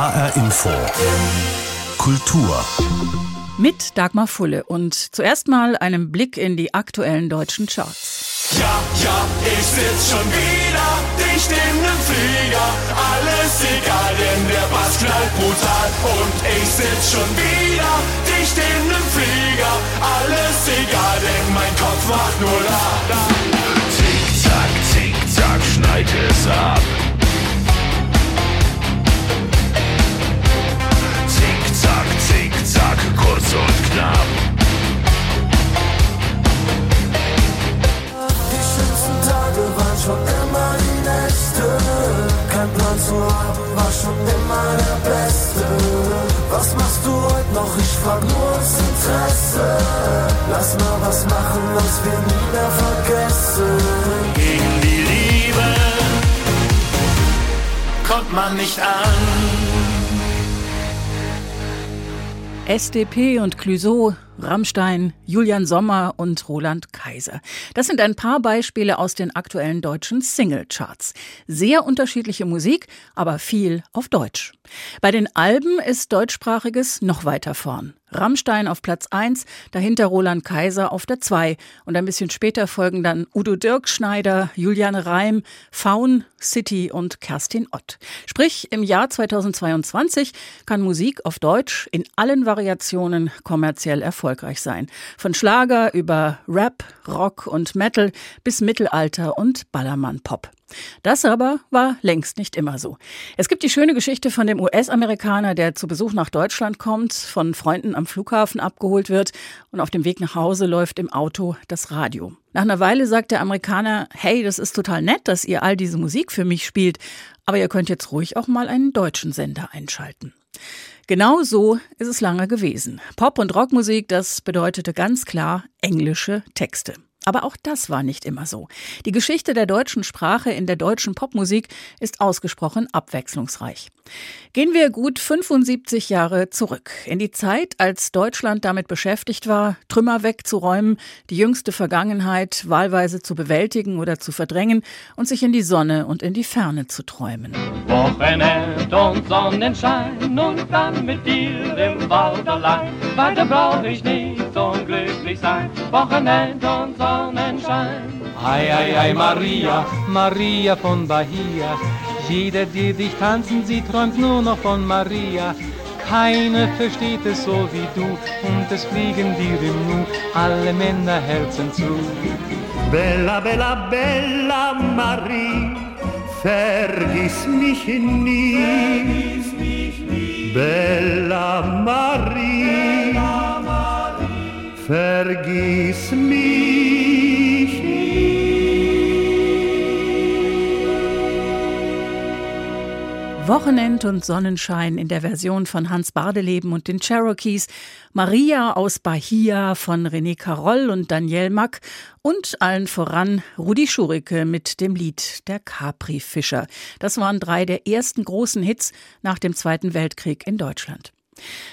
HR Info. Kultur. Mit Dagmar Fulle und zuerst mal einem Blick in die aktuellen deutschen Charts. Ja, ja, ich sitz schon wieder dicht in nem Flieger. Alles egal, denn der Bass knallt brutal. Und ich sitz schon wieder dicht in nem Flieger. Alles egal, denn mein Kopf macht nur la, la. Zick, zack, zick, zack, schneit es ab. Kurz und knapp. Die schönsten Tage waren schon immer die nächste. Kein Plan zu haben war schon immer der beste. Was machst du heute noch? Ich frag nur aus Interesse. Lass mal was machen, was wir nie mehr vergessen. Gegen die Liebe kommt man nicht an. SDP und Clouseau, Rammstein, Julian Sommer und Roland Kaiser. Das sind ein paar Beispiele aus den aktuellen deutschen Singlecharts. Sehr unterschiedliche Musik, aber viel auf Deutsch. Bei den Alben ist deutschsprachiges noch weiter vorn. Rammstein auf Platz 1, dahinter Roland Kaiser auf der 2 und ein bisschen später folgen dann Udo Dirkschneider, Juliane Reim, Faun, City und Kerstin Ott. Sprich, im Jahr 2022 kann Musik auf Deutsch in allen Variationen kommerziell erfolgreich sein. Von Schlager über Rap, Rock und Metal bis Mittelalter und Ballermann-Pop. Das aber war längst nicht immer so. Es gibt die schöne Geschichte von dem US-Amerikaner, der zu Besuch nach Deutschland kommt, von Freunden am Flughafen abgeholt wird und auf dem Weg nach Hause läuft im Auto das Radio. Nach einer Weile sagt der Amerikaner, hey, das ist total nett, dass ihr all diese Musik für mich spielt, aber ihr könnt jetzt ruhig auch mal einen deutschen Sender einschalten. Genau so ist es lange gewesen. Pop- und Rockmusik, das bedeutete ganz klar englische Texte. Aber auch das war nicht immer so. Die Geschichte der deutschen Sprache in der deutschen Popmusik ist ausgesprochen abwechslungsreich. Gehen wir gut 75 Jahre zurück in die Zeit, als Deutschland damit beschäftigt war, Trümmer wegzuräumen, die jüngste Vergangenheit wahlweise zu bewältigen oder zu verdrängen und sich in die Sonne und in die Ferne zu träumen. Wochenend und Sonnenschein und dann mit dir im Wald allein. Weiter brauch ich nicht so glücklich sein. Wochenend und Sonnenschein. Ei, ei, ei, Maria, Maria von Bahia. Jeder, der dich tanzen sieht, träumt nur noch von Maria. Keine versteht es so wie du und es fliegen dir im Nu alle Männerherzen zu. Bella, bella, bella Marie, vergiss mich nie. Bella Marie, vergiss mich Wochenend und Sonnenschein in der Version von Hans Bardeleben und den Cherokees, Maria aus Bahia von René Carroll und Daniel Mack und allen voran Rudi Schurike mit dem Lied Der Capri-Fischer. Das waren drei der ersten großen Hits nach dem Zweiten Weltkrieg in Deutschland.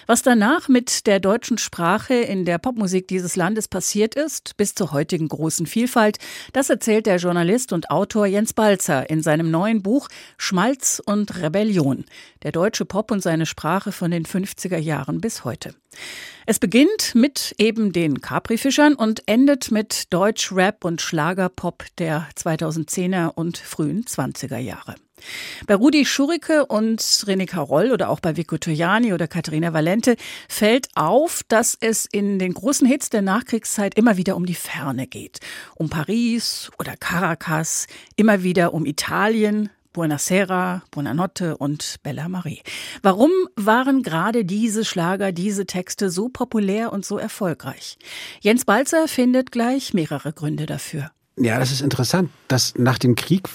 Was danach mit der deutschen Sprache in der Popmusik dieses Landes passiert ist, bis zur heutigen großen Vielfalt, das erzählt der Journalist und Autor Jens Balzer in seinem neuen Buch Schmalz und Rebellion. Der deutsche Pop und seine Sprache von den 50er Jahren bis heute. Es beginnt mit eben den Capri-Fischern und endet mit Deutsch, Rap und Schlagerpop der 2010er und frühen 20er Jahre. Bei Rudi Schurike und René Caroll oder auch bei Vico Toiani oder Katharina Valente fällt auf, dass es in den großen Hits der Nachkriegszeit immer wieder um die Ferne geht. Um Paris oder Caracas, immer wieder um Italien, Buonasera, Buonanotte und Bella Marie. Warum waren gerade diese Schlager, diese Texte so populär und so erfolgreich? Jens Balzer findet gleich mehrere Gründe dafür. Ja, das ist interessant, dass nach dem Krieg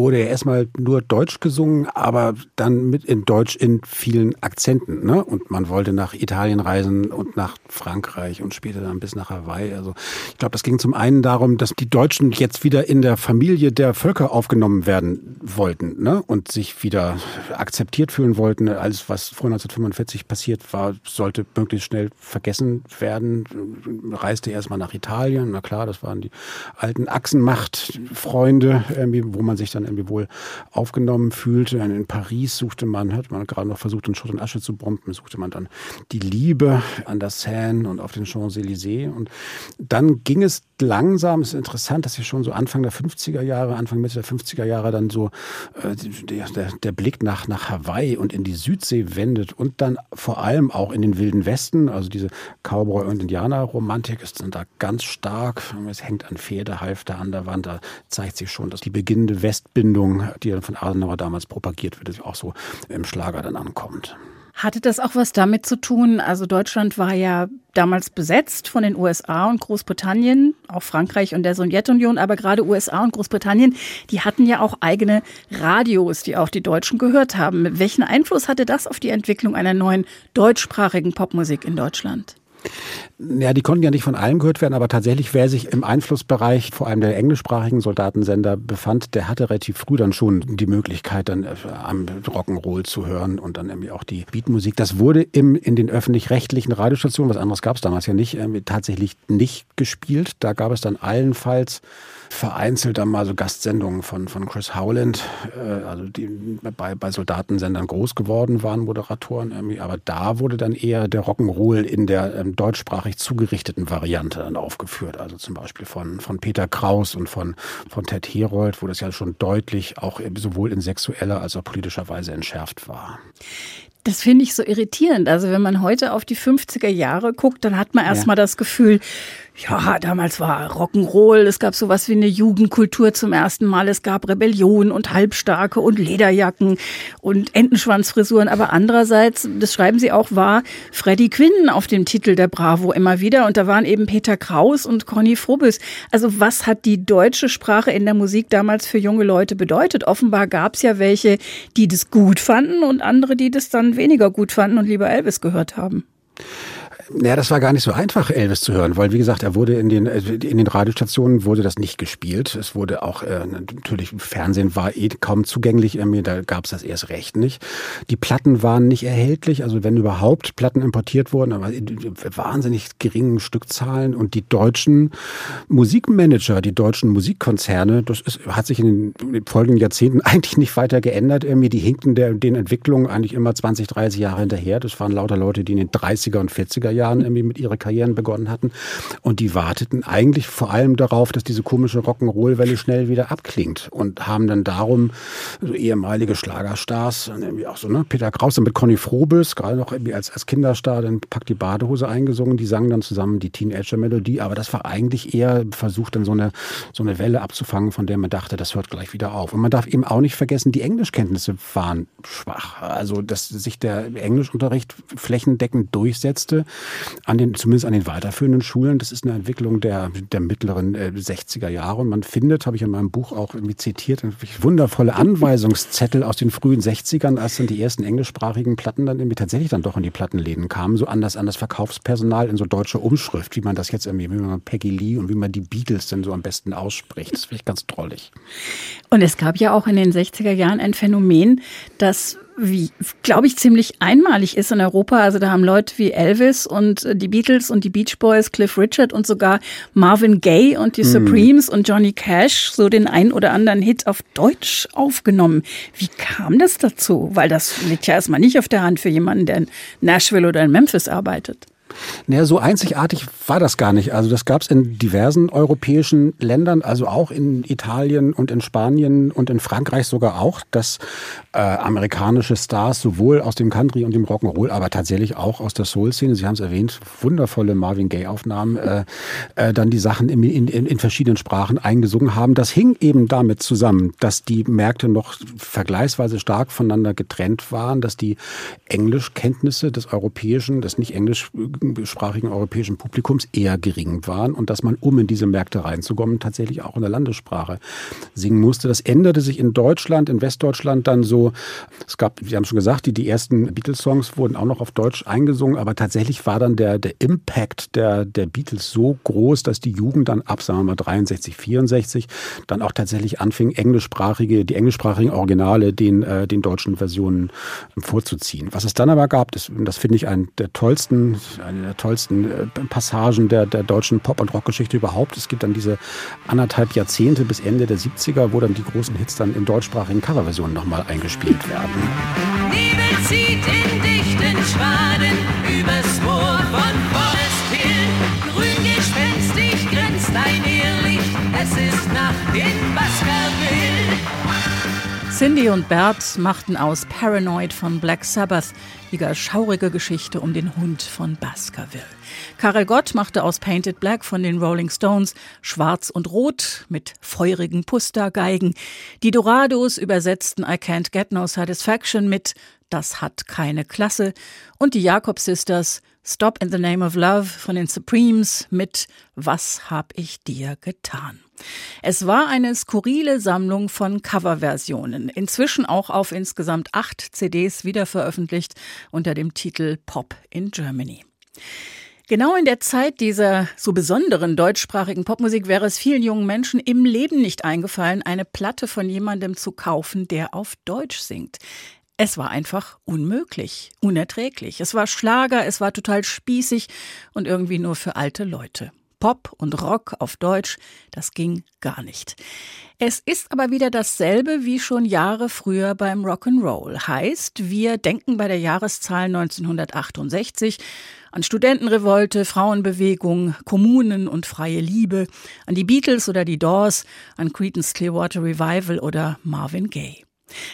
wurde ja erstmal nur Deutsch gesungen, aber dann mit in Deutsch in vielen Akzenten. Ne? Und man wollte nach Italien reisen und nach Frankreich und später dann bis nach Hawaii. Also ich glaube, das ging zum einen darum, dass die Deutschen jetzt wieder in der Familie der Völker aufgenommen werden wollten ne? und sich wieder akzeptiert fühlen wollten. Alles, was vor 1945 passiert war, sollte möglichst schnell vergessen werden. Reiste erstmal nach Italien. Na klar, das waren die alten Achsenmachtfreunde, wo man sich dann irgendwie wohl aufgenommen fühlte. In Paris suchte man, hat man gerade noch versucht, in Schutt und Asche zu bomben, suchte man dann die Liebe an der Seine und auf den Champs-Élysées. Und dann ging es langsam, es ist interessant, dass hier schon so Anfang der 50er Jahre, Anfang Mitte der 50er Jahre dann so äh, der, der, der Blick nach, nach Hawaii und in die Südsee wendet und dann vor allem auch in den Wilden Westen, also diese Cowboy- und Indianer-Romantik ist dann da ganz stark. Es hängt an Pferdehalfter an der Wand, da zeigt sich schon, dass die beginnende Westbindung, die dann von Adenauer damals propagiert wird, auch so im Schlager dann ankommt. Hatte das auch was damit zu tun? Also Deutschland war ja damals besetzt von den USA und Großbritannien, auch Frankreich und der Sowjetunion, aber gerade USA und Großbritannien, die hatten ja auch eigene Radios, die auch die Deutschen gehört haben. Welchen Einfluss hatte das auf die Entwicklung einer neuen deutschsprachigen Popmusik in Deutschland? Ja, die konnten ja nicht von allen gehört werden, aber tatsächlich, wer sich im Einflussbereich vor allem der englischsprachigen Soldatensender befand, der hatte relativ früh dann schon die Möglichkeit, dann äh, am Rock'n'Roll zu hören und dann irgendwie auch die Beatmusik. Das wurde im, in den öffentlich-rechtlichen Radiostationen, was anderes gab es damals ja nicht, tatsächlich nicht gespielt. Da gab es dann allenfalls vereinzelt dann mal so Gastsendungen von, von Chris Howland, äh, also die bei, bei Soldatensendern groß geworden waren, Moderatoren irgendwie. Aber da wurde dann eher der Rock'n'Roll in der ähm, deutschsprachig zugerichteten Variante dann aufgeführt. Also zum Beispiel von, von Peter Kraus und von, von Ted Herold, wo das ja schon deutlich auch sowohl in sexueller als auch politischer Weise entschärft war. Das finde ich so irritierend. Also wenn man heute auf die 50er Jahre guckt, dann hat man erstmal ja. das Gefühl, ja, damals war Rock'n'Roll, es gab sowas wie eine Jugendkultur zum ersten Mal, es gab Rebellion und Halbstarke und Lederjacken und Entenschwanzfrisuren, aber andererseits, das schreiben sie auch, war Freddie Quinn auf dem Titel der Bravo immer wieder und da waren eben Peter Kraus und Conny Frobes. Also was hat die deutsche Sprache in der Musik damals für junge Leute bedeutet? Offenbar gab es ja welche, die das gut fanden und andere, die das dann weniger gut fanden und lieber Elvis gehört haben. Naja, das war gar nicht so einfach, Elvis zu hören, weil wie gesagt, er wurde in den äh, in den Radiostationen wurde das nicht gespielt. Es wurde auch äh, natürlich Fernsehen war eh kaum zugänglich, irgendwie, da gab es das erst recht nicht. Die Platten waren nicht erhältlich, also wenn überhaupt Platten importiert wurden, aber in wahnsinnig geringen Stückzahlen und die deutschen Musikmanager, die deutschen Musikkonzerne, das ist, hat sich in den folgenden Jahrzehnten eigentlich nicht weiter geändert. Irgendwie die hinkten der, den Entwicklungen eigentlich immer 20, 30 Jahre hinterher. Das waren lauter Leute, die in den 30er und 40er Jahren Jahren irgendwie mit ihrer Karrieren begonnen hatten. Und die warteten eigentlich vor allem darauf, dass diese komische Rock'n'Roll-Welle schnell wieder abklingt und haben dann darum so ehemalige Schlagerstars, irgendwie auch so, ne, Peter Kraus mit Conny Frobes, gerade noch irgendwie als, als Kinderstar, dann packt die Badehose eingesungen, die sangen dann zusammen die Teenager-Melodie, aber das war eigentlich eher versucht, dann so eine, so eine Welle abzufangen, von der man dachte, das hört gleich wieder auf. Und man darf eben auch nicht vergessen, die Englischkenntnisse waren schwach. Also, dass sich der Englischunterricht flächendeckend durchsetzte, an den, zumindest an den weiterführenden Schulen. Das ist eine Entwicklung der, der mittleren äh, 60er Jahre. Und man findet, habe ich in meinem Buch auch irgendwie zitiert, wundervolle Anweisungszettel aus den frühen 60ern, als dann die ersten englischsprachigen Platten dann irgendwie tatsächlich dann doch in die Plattenläden kamen, so anders an das Verkaufspersonal in so deutscher Umschrift, wie man das jetzt irgendwie, wie man Peggy Lee und wie man die Beatles denn so am besten ausspricht. Das finde ich ganz drollig. Und es gab ja auch in den 60er Jahren ein Phänomen, das wie, glaube ich, ziemlich einmalig ist in Europa. Also da haben Leute wie Elvis und äh, die Beatles und die Beach Boys, Cliff Richard und sogar Marvin Gaye und die hm. Supremes und Johnny Cash so den ein oder anderen Hit auf Deutsch aufgenommen. Wie kam das dazu? Weil das liegt ja erstmal nicht auf der Hand für jemanden, der in Nashville oder in Memphis arbeitet. Naja, so einzigartig war das gar nicht. Also das gab es in diversen europäischen Ländern, also auch in Italien und in Spanien und in Frankreich sogar auch, dass äh, amerikanische Stars sowohl aus dem Country und dem Rock'n'Roll, aber tatsächlich auch aus der Soul-Szene, Sie haben es erwähnt, wundervolle Marvin Gaye-Aufnahmen, äh, äh, dann die Sachen in, in, in verschiedenen Sprachen eingesungen haben. Das hing eben damit zusammen, dass die Märkte noch vergleichsweise stark voneinander getrennt waren, dass die Englischkenntnisse des europäischen, des nicht englisch sprachigen europäischen Publikums eher gering waren und dass man, um in diese Märkte reinzukommen, tatsächlich auch in der Landessprache singen musste. Das änderte sich in Deutschland, in Westdeutschland dann so. Es gab, wir haben schon gesagt, die, die ersten Beatles-Songs wurden auch noch auf Deutsch eingesungen, aber tatsächlich war dann der, der Impact der, der Beatles so groß, dass die Jugend dann ab, sagen wir mal, 63, 64 dann auch tatsächlich anfing, englischsprachige, die englischsprachigen Originale den, äh, den deutschen Versionen vorzuziehen. Was es dann aber gab, das, das finde ich einen der tollsten, eine der tollsten äh, Passagen der, der deutschen Pop- und Rockgeschichte überhaupt. Es gibt dann diese anderthalb Jahrzehnte bis Ende der 70er, wo dann die großen Hits dann in deutschsprachigen Coverversionen nochmal eingespielt werden. Nebel zieht in dichten Schwaden übers Moor Cindy und Bert machten aus Paranoid von Black Sabbath die gar schaurige Geschichte um den Hund von Baskerville. Karel Gott machte aus Painted Black von den Rolling Stones Schwarz und Rot mit feurigen Pustergeigen. Die Dorados übersetzten I Can't Get No Satisfaction mit Das hat keine Klasse und die Jakob Sisters Stop in the Name of Love von den Supremes mit Was hab ich dir getan? Es war eine skurrile Sammlung von Coverversionen, inzwischen auch auf insgesamt acht CDs wiederveröffentlicht unter dem Titel Pop in Germany. Genau in der Zeit dieser so besonderen deutschsprachigen Popmusik wäre es vielen jungen Menschen im Leben nicht eingefallen, eine Platte von jemandem zu kaufen, der auf Deutsch singt. Es war einfach unmöglich, unerträglich. Es war Schlager, es war total spießig und irgendwie nur für alte Leute. Pop und Rock auf Deutsch, das ging gar nicht. Es ist aber wieder dasselbe wie schon Jahre früher beim Rock'n'Roll. Heißt, wir denken bei der Jahreszahl 1968 an Studentenrevolte, Frauenbewegung, Kommunen und freie Liebe, an die Beatles oder die Doors, an Creedence Clearwater Revival oder Marvin Gaye.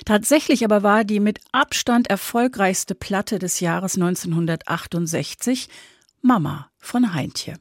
Tatsächlich aber war die mit Abstand erfolgreichste Platte des Jahres 1968 Mama von Heintje.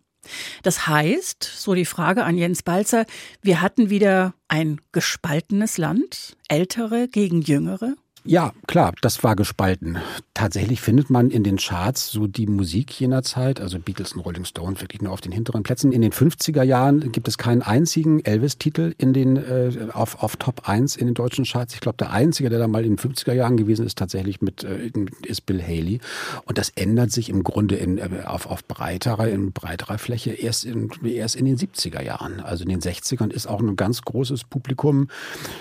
Das heißt, so die Frage an Jens Balzer, wir hatten wieder ein gespaltenes Land, ältere gegen jüngere? Ja, klar, das war gespalten. Tatsächlich findet man in den Charts so die Musik jener Zeit, also Beatles und Rolling Stone, wirklich nur auf den hinteren Plätzen. In den 50er Jahren gibt es keinen einzigen Elvis-Titel in den äh, auf, auf Top 1 in den deutschen Charts. Ich glaube, der einzige, der da mal in den 50er Jahren gewesen ist, tatsächlich mit äh, ist Bill Haley. Und das ändert sich im Grunde in, äh, auf, auf breiterer, in breiterer Fläche erst in, erst in den 70er Jahren. Also in den 60ern ist auch ein ganz großes Publikum,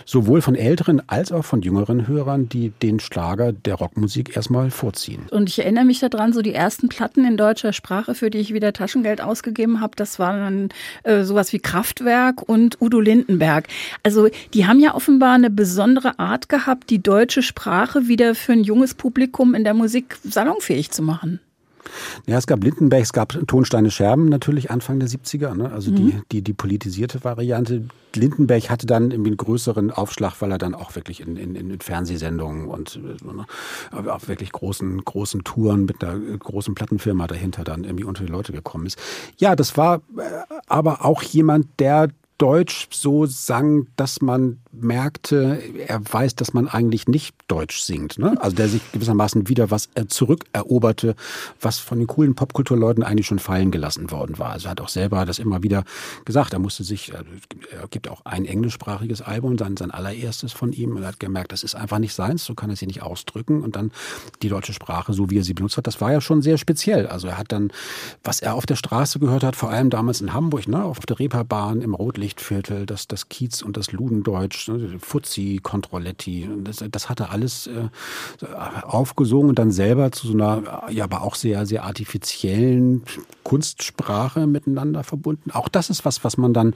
sowohl von älteren als auch von jüngeren Hörern, die den Schlager der Rockmusik erstmal vorziehen. Und ich erinnere mich daran, so die ersten Platten in deutscher Sprache, für die ich wieder Taschengeld ausgegeben habe, das waren dann äh, sowas wie Kraftwerk und Udo Lindenberg. Also die haben ja offenbar eine besondere Art gehabt, die deutsche Sprache wieder für ein junges Publikum in der Musik salonfähig zu machen. Ja, es gab Lindenberg, es gab Tonsteine Scherben natürlich Anfang der 70er, ne? also mhm. die, die, die politisierte Variante. Lindenberg hatte dann irgendwie einen größeren Aufschlag, weil er dann auch wirklich in, in, in Fernsehsendungen und ne, auf wirklich großen, großen Touren mit einer großen Plattenfirma dahinter dann irgendwie unter die Leute gekommen ist. Ja, das war äh, aber auch jemand, der Deutsch so sang, dass man merkte, er weiß, dass man eigentlich nicht Deutsch singt. Ne? Also der sich gewissermaßen wieder was zurückeroberte, was von den coolen Popkulturleuten eigentlich schon fallen gelassen worden war. Also er hat auch selber das immer wieder gesagt. Er musste sich, er gibt auch ein englischsprachiges Album, sein, sein allererstes von ihm. Er hat gemerkt, das ist einfach nicht seins, so kann er sie nicht ausdrücken. Und dann die deutsche Sprache, so wie er sie benutzt hat, das war ja schon sehr speziell. Also er hat dann, was er auf der Straße gehört hat, vor allem damals in Hamburg, ne, auf der Reeperbahn, im Rotlichtviertel, das, das Kiez und das Ludendeutsch, Ne, Fuzzi, Controletti, das, das hat er alles äh, aufgesungen und dann selber zu so einer, ja, aber auch sehr, sehr artifiziellen Kunstsprache miteinander verbunden. Auch das ist was, was man dann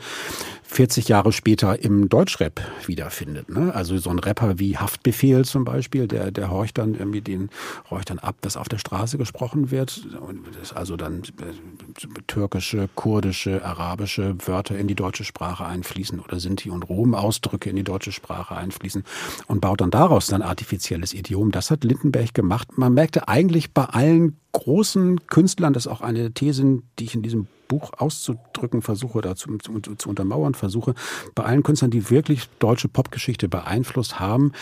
40 Jahre später im Deutschrap wiederfindet. Ne? Also so ein Rapper wie Haftbefehl zum Beispiel, der, der horcht dann irgendwie den, horcht dann ab, dass auf der Straße gesprochen wird. Und das also dann äh, türkische, kurdische, arabische Wörter in die deutsche Sprache einfließen oder Sinti und Rom-Ausdrücke in die deutsche Sprache einfließen und baut dann daraus dann artifizielles Idiom. Das hat Lindenberg gemacht. Man merkte eigentlich bei allen großen Künstlern, das ist auch eine These, die ich in diesem Buch auszudrücken versuche oder zu, zu, zu, untermauern versuche, bei allen Künstlern, die wirklich deutsche Popgeschichte beeinflusst haben,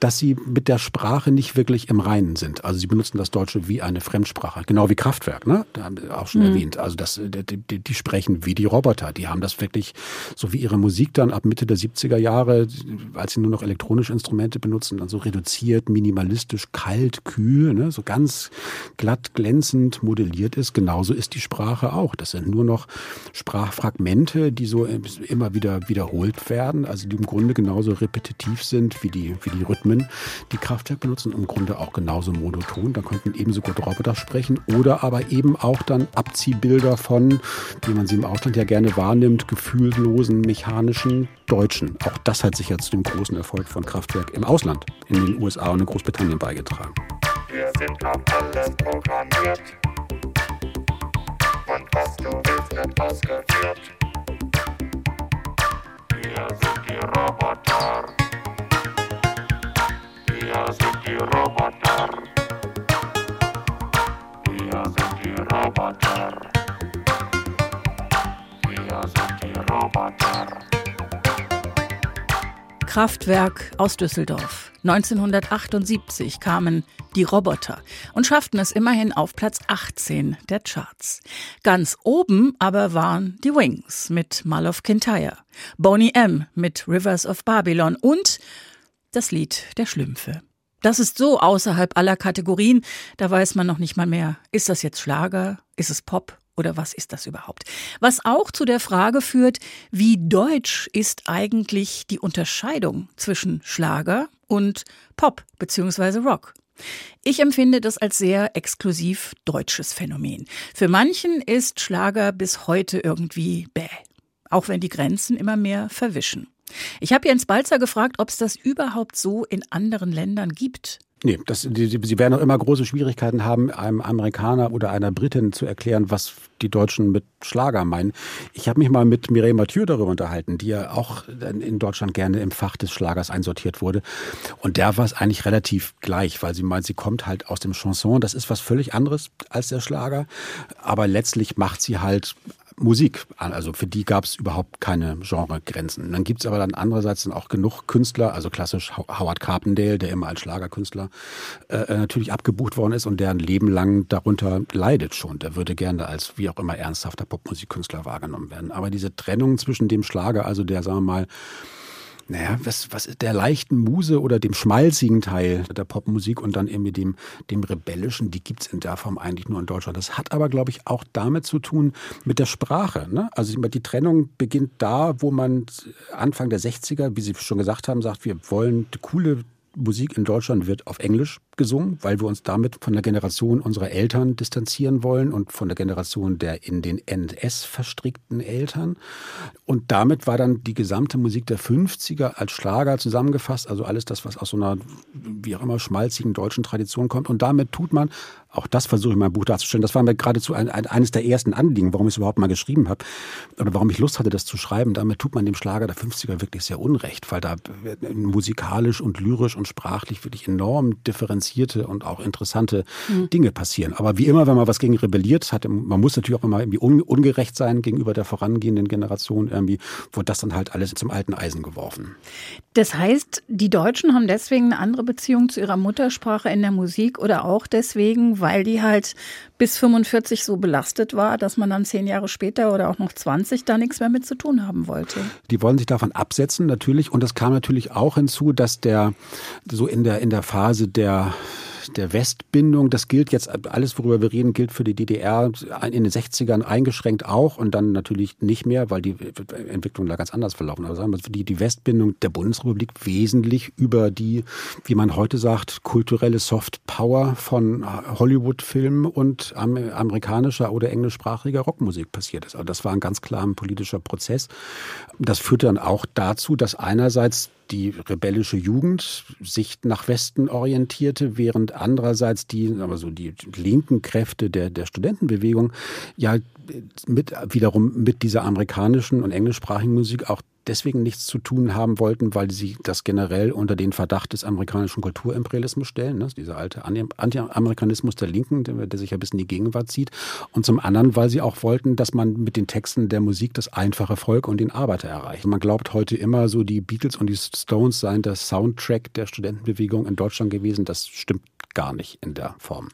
dass sie mit der Sprache nicht wirklich im Reinen sind. Also sie benutzen das Deutsche wie eine Fremdsprache, genau wie Kraftwerk, ne? Da haben wir auch schon mhm. erwähnt. Also das, die, die, die sprechen wie die Roboter. Die haben das wirklich, so wie ihre Musik dann ab Mitte der 70er Jahre, als sie nur noch elektronische Instrumente benutzen, dann so reduziert, minimalistisch, kalt, kühl, ne? so ganz glatt, glänzend modelliert ist, genauso ist die Sprache auch. Das sind nur noch Sprachfragmente, die so immer wieder wiederholt werden, also die im Grunde genauso repetitiv sind wie die, wie die Rhythmen, die Kraftwerk benutzen, im Grunde auch genauso monoton. Da könnten ebenso gut Roboter sprechen oder aber eben auch dann Abziehbilder von, wie man sie im Ausland ja gerne wahrnimmt, gefühllosen, mechanischen Deutschen. Auch das hat sich ja zu dem großen Erfolg von Kraftwerk im Ausland, in den USA und in Großbritannien beigetragen. Wir sind auf alles programmiert. Und was du willst, wird ausgeführt. Wir sind die Roboter. Wir sind die Roboter. Wir sind die Roboter. Wir sind die Roboter. Kraftwerk aus Düsseldorf. 1978 kamen die Roboter und schafften es immerhin auf Platz 18 der Charts. Ganz oben aber waren die Wings mit Mull of Kintyre, Boney M mit Rivers of Babylon und das Lied der Schlümpfe. Das ist so außerhalb aller Kategorien, da weiß man noch nicht mal mehr, ist das jetzt Schlager, ist es Pop oder was ist das überhaupt? Was auch zu der Frage führt, wie deutsch ist eigentlich die Unterscheidung zwischen Schlager und Pop bzw. Rock? Ich empfinde das als sehr exklusiv deutsches Phänomen. Für manchen ist Schlager bis heute irgendwie bäh, auch wenn die Grenzen immer mehr verwischen. Ich habe Jens Balzer gefragt, ob es das überhaupt so in anderen Ländern gibt. Nee, das, die, sie werden auch immer große Schwierigkeiten haben, einem Amerikaner oder einer Britin zu erklären, was die Deutschen mit Schlager meinen. Ich habe mich mal mit Mireille Mathieu darüber unterhalten, die ja auch in Deutschland gerne im Fach des Schlagers einsortiert wurde. Und der war es eigentlich relativ gleich, weil sie meint, sie kommt halt aus dem Chanson. Das ist was völlig anderes als der Schlager. Aber letztlich macht sie halt Musik. Also für die gab es überhaupt keine Genregrenzen. Dann gibt es aber dann andererseits dann auch genug Künstler, also klassisch Howard Carpendale, der immer als Schlagerkünstler äh, äh, natürlich abgebucht worden ist und der ein Leben lang darunter leidet schon. Der würde gerne als wie auch immer ernsthafter Popmusikkünstler wahrgenommen werden. Aber diese Trennung zwischen dem Schlager, also der, sagen wir mal, naja, was, was der leichten Muse oder dem schmalzigen Teil der Popmusik und dann eben dem, dem rebellischen, die gibt's in der Form eigentlich nur in Deutschland. Das hat aber, glaube ich, auch damit zu tun mit der Sprache. Ne? Also die Trennung beginnt da, wo man Anfang der 60er, wie Sie schon gesagt haben, sagt, wir wollen coole Musik in Deutschland wird auf Englisch gesungen, weil wir uns damit von der Generation unserer Eltern distanzieren wollen und von der Generation der in den NS verstrickten Eltern. Und damit war dann die gesamte Musik der 50er als Schlager zusammengefasst, also alles das, was aus so einer, wie auch immer, schmalzigen deutschen Tradition kommt. Und damit tut man auch das versuche ich in meinem Buch darzustellen. Das war mir geradezu ein, ein, eines der ersten Anliegen, warum ich es überhaupt mal geschrieben habe oder warum ich Lust hatte, das zu schreiben. Damit tut man dem Schlager der 50er wirklich sehr unrecht, weil da musikalisch und lyrisch und sprachlich wirklich enorm differenzierte und auch interessante mhm. Dinge passieren. Aber wie immer, wenn man was gegen rebelliert, hat, man muss natürlich auch immer irgendwie ungerecht sein gegenüber der vorangehenden Generation. Irgendwie wurde das dann halt alles zum alten Eisen geworfen. Das heißt, die Deutschen haben deswegen eine andere Beziehung zu ihrer Muttersprache in der Musik oder auch deswegen, weil die halt bis 45 so belastet war, dass man dann zehn Jahre später oder auch noch 20 da nichts mehr mit zu tun haben wollte. Die wollen sich davon absetzen natürlich und das kam natürlich auch hinzu, dass der so in der in der Phase der der Westbindung, das gilt jetzt, alles worüber wir reden, gilt für die DDR in den 60ern eingeschränkt auch und dann natürlich nicht mehr, weil die Entwicklung da ganz anders verlaufen. Aber sagen wir, die, die Westbindung der Bundesrepublik wesentlich über die, wie man heute sagt, kulturelle Soft Power von Hollywood-Filmen und amerikanischer oder englischsprachiger Rockmusik passiert ist. Also das war ein ganz klarer politischer Prozess. Das führte dann auch dazu, dass einerseits die rebellische Jugend sich nach Westen orientierte, während andererseits die, aber so die linken Kräfte der, der Studentenbewegung ja mit, wiederum mit dieser amerikanischen und englischsprachigen Musik auch deswegen nichts zu tun haben wollten, weil sie das generell unter den Verdacht des amerikanischen Kulturimperialismus stellen, ne? dieser alte Anti-Amerikanismus der Linken, der, der sich ja bis in die Gegenwart zieht. Und zum anderen, weil sie auch wollten, dass man mit den Texten der Musik das einfache Volk und den Arbeiter erreicht. Man glaubt heute immer so, die Beatles und die Stones seien der Soundtrack der Studentenbewegung in Deutschland gewesen. Das stimmt gar nicht in der Form.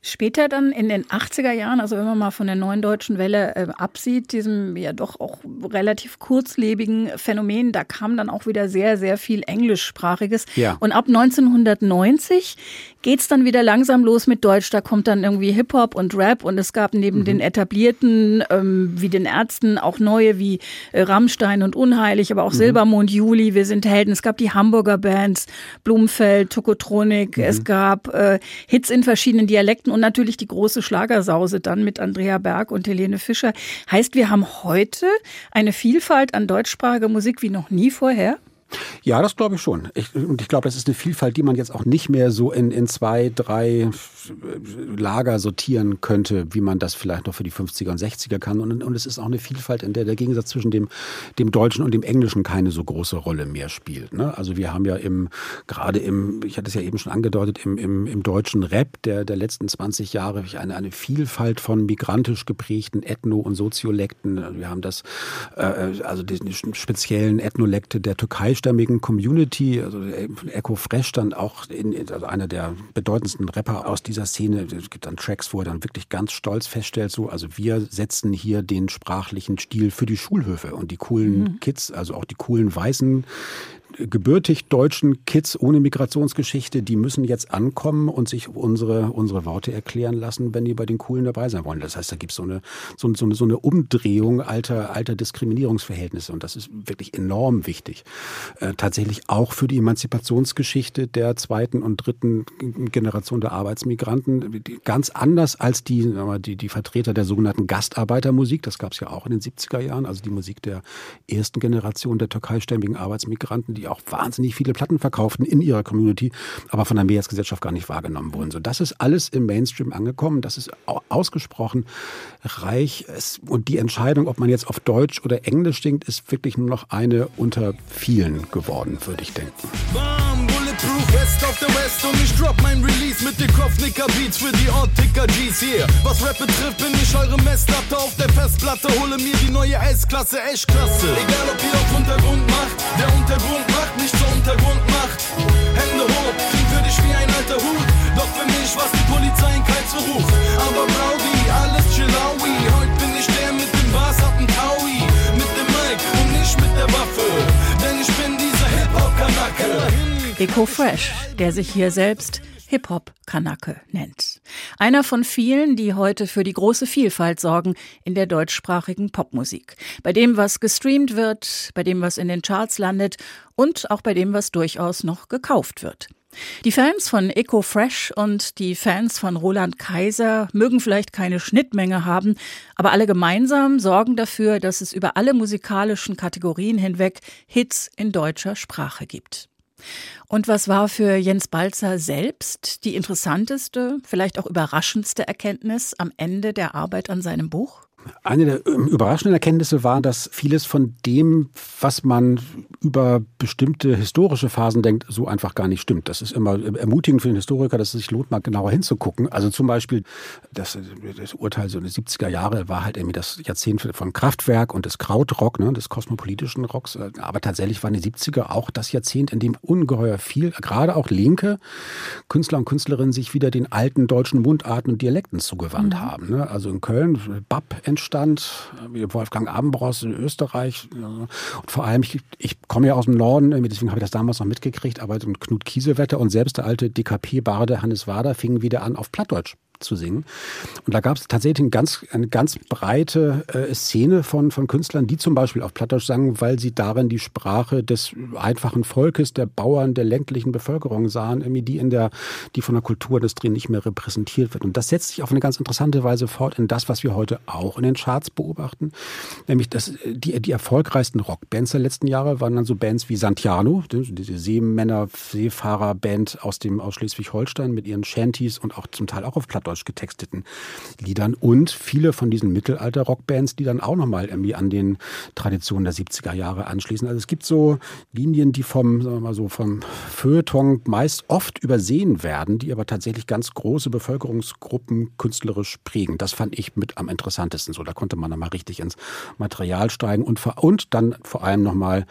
Später dann in den 80er Jahren, also wenn man mal von der neuen deutschen Welle äh, absieht, diesem ja doch auch relativ kurzlebigen Phänomen, da kam dann auch wieder sehr, sehr viel Englischsprachiges. Ja. Und ab 1990 geht's dann wieder langsam los mit Deutsch. Da kommt dann irgendwie Hip-Hop und Rap und es gab neben mhm. den etablierten, ähm, wie den Ärzten, auch neue wie äh, Rammstein und Unheilig, aber auch mhm. Silbermond, Juli, Wir sind Helden. Es gab die Hamburger Bands, Blumenfeld, Tokotronik. Mhm. Es gab äh, Hits in verschiedenen Dialekten und natürlich die große Schlagersause dann mit Andrea Berg und Helene Fischer. Heißt, wir haben heute eine Vielfalt an deutschsprachiger Musik wie noch nie vorher? Ja, das glaube ich schon. Ich, und ich glaube, das ist eine Vielfalt, die man jetzt auch nicht mehr so in, in zwei, drei Lager sortieren könnte, wie man das vielleicht noch für die 50er und 60er kann. Und, und es ist auch eine Vielfalt, in der der Gegensatz zwischen dem, dem Deutschen und dem Englischen keine so große Rolle mehr spielt. Ne? Also wir haben ja im, gerade im, ich hatte es ja eben schon angedeutet, im, im, im deutschen Rap der, der letzten 20 Jahre eine, eine Vielfalt von migrantisch geprägten Ethno- und Soziolekten. Wir haben das, äh, also die speziellen Ethnolekte der türkeistämmigen Community, also Echo Fresh dann auch in, also einer der bedeutendsten Rapper aus dieser dieser Szene, es gibt dann Tracks, wo er dann wirklich ganz stolz feststellt, so, also wir setzen hier den sprachlichen Stil für die Schulhöfe und die coolen mhm. Kids, also auch die coolen Weißen, gebürtig deutschen Kids ohne Migrationsgeschichte, die müssen jetzt ankommen und sich unsere, unsere Worte erklären lassen, wenn die bei den Coolen dabei sein wollen. Das heißt, da gibt so es so, so, eine, so eine Umdrehung alter, alter Diskriminierungsverhältnisse und das ist wirklich enorm wichtig. Äh, tatsächlich auch für die Emanzipationsgeschichte der zweiten und dritten Generation der Arbeitsmigranten. Ganz anders als die, die, die Vertreter der sogenannten Gastarbeitermusik, das gab es ja auch in den 70er Jahren, also die Musik der ersten Generation der türkeistämmigen Arbeitsmigranten, die auch wahnsinnig viele Platten verkauften in ihrer Community, aber von der Mehrheitsgesellschaft gar nicht wahrgenommen wurden. So, das ist alles im Mainstream angekommen. Das ist ausgesprochen reich. Und die Entscheidung, ob man jetzt auf Deutsch oder Englisch singt, ist wirklich nur noch eine unter vielen geworden, würde ich denken. Bulletproof West auf der West und ich drop mein Release mit den Kopfnicker Beats für die Orticker Gs hier. Was Rap betrifft, bin ich eure Messlatte auf der Festplatte, hole mir die neue S-Klasse, echt klasse. Egal ob ihr auf Untergrund macht, der Untergrund macht, nicht zur Eco Fresh, der sich hier selbst Hip-Hop-Kanake nennt. Einer von vielen, die heute für die große Vielfalt sorgen in der deutschsprachigen Popmusik. Bei dem, was gestreamt wird, bei dem, was in den Charts landet und auch bei dem, was durchaus noch gekauft wird. Die Fans von Eco Fresh und die Fans von Roland Kaiser mögen vielleicht keine Schnittmenge haben, aber alle gemeinsam sorgen dafür, dass es über alle musikalischen Kategorien hinweg Hits in deutscher Sprache gibt. Und was war für Jens Balzer selbst die interessanteste, vielleicht auch überraschendste Erkenntnis am Ende der Arbeit an seinem Buch? Eine der ähm, überraschenden Erkenntnisse war, dass vieles von dem, was man über bestimmte historische Phasen denkt, so einfach gar nicht stimmt. Das ist immer ermutigend für den Historiker, dass es sich lohnt, mal genauer hinzugucken. Also zum Beispiel das, das Urteil so in den 70er Jahre war halt irgendwie das Jahrzehnt von Kraftwerk und des Krautrock, ne, des kosmopolitischen Rocks. Aber tatsächlich waren die 70er auch das Jahrzehnt, in dem ungeheuer viel, gerade auch linke Künstler und Künstlerinnen sich wieder den alten deutschen Mundarten und Dialekten zugewandt mhm. haben. Ne? Also in Köln, Bab entstand, wie Wolfgang Abendross in Österreich. Und vor allem, ich, ich komme ja aus dem Norden, deswegen habe ich das damals noch mitgekriegt, aber Knut Kiesewetter und selbst der alte DKP-Barde Hannes Wader fingen wieder an, auf Plattdeutsch zu singen. Und da gab es tatsächlich eine ganz, eine ganz breite äh, Szene von, von Künstlern, die zum Beispiel auf Plattdeutsch sangen, weil sie darin die Sprache des einfachen Volkes, der Bauern, der ländlichen Bevölkerung sahen, irgendwie die in der, die von der Kulturindustrie nicht mehr repräsentiert wird. Und das setzt sich auf eine ganz interessante Weise fort in das, was wir heute auch in den Charts beobachten. Nämlich, dass die, die erfolgreichsten Rockbands der letzten Jahre waren dann so Bands wie Santiano, diese Seemänner, Seefahrer-Band aus aus Schleswig-Holstein mit ihren Shanties und auch zum Teil auch auf Plattdeutsch plattdeutsch getexteten Liedern und viele von diesen Mittelalter-Rockbands, die dann auch nochmal irgendwie an den Traditionen der 70er Jahre anschließen. Also es gibt so Linien, die vom, sagen wir mal so, vom Feuilleton meist oft übersehen werden, die aber tatsächlich ganz große Bevölkerungsgruppen künstlerisch prägen. Das fand ich mit am interessantesten so. Da konnte man nochmal richtig ins Material steigen und, und dann vor allem nochmal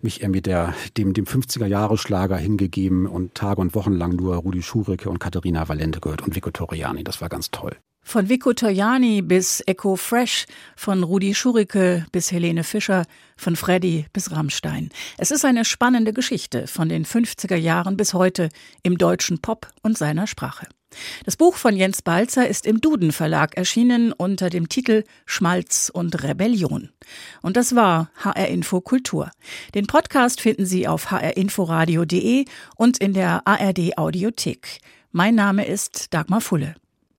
mich irgendwie der, dem, dem 50er-Jahre-Schlager hingegeben und Tage und Wochen lang nur Rudi Schurike und Katharina Valente gehört und Vico Toriani. Das war ganz toll. Von Vico Toyani bis Echo Fresh, von Rudi Schurike bis Helene Fischer, von Freddy bis Rammstein. Es ist eine spannende Geschichte von den 50er Jahren bis heute im deutschen Pop und seiner Sprache. Das Buch von Jens Balzer ist im Duden Verlag erschienen unter dem Titel Schmalz und Rebellion. Und das war HR Info Kultur. Den Podcast finden Sie auf hrinforadio.de und in der ARD Audiothek. Mein Name ist Dagmar Fulle.